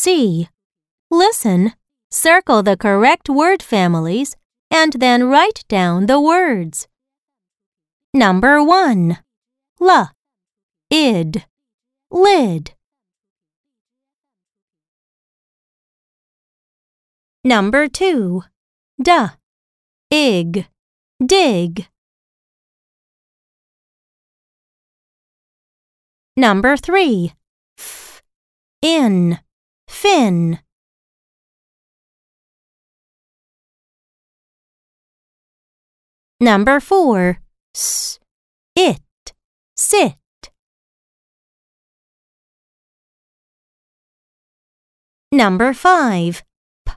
C. Listen, circle the correct word families, and then write down the words. Number 1. L. Id. Lid. Number 2. D. Ig. Dig. Number 3. F. In. Fin. Number 4. S. It. Sit. Number 5. P.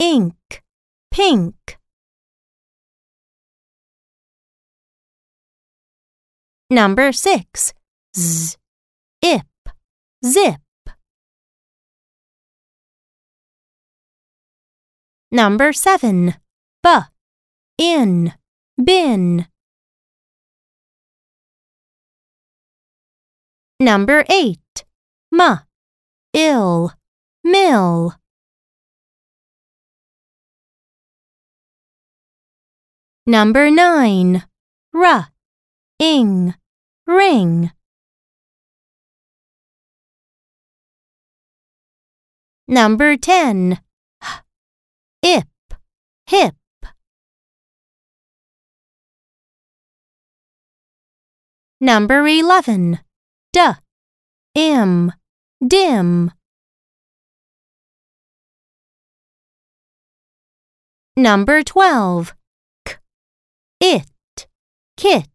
Ink. Pink. Number 6. Z. Ip. Zip. Number 7. B. In. Bin. Number 8. M. Ill. Mill. Number 9. R. Ing. Ring. Number 10. Hip. Number 11. D. Im. Dim. Number 12. K. It. Kit.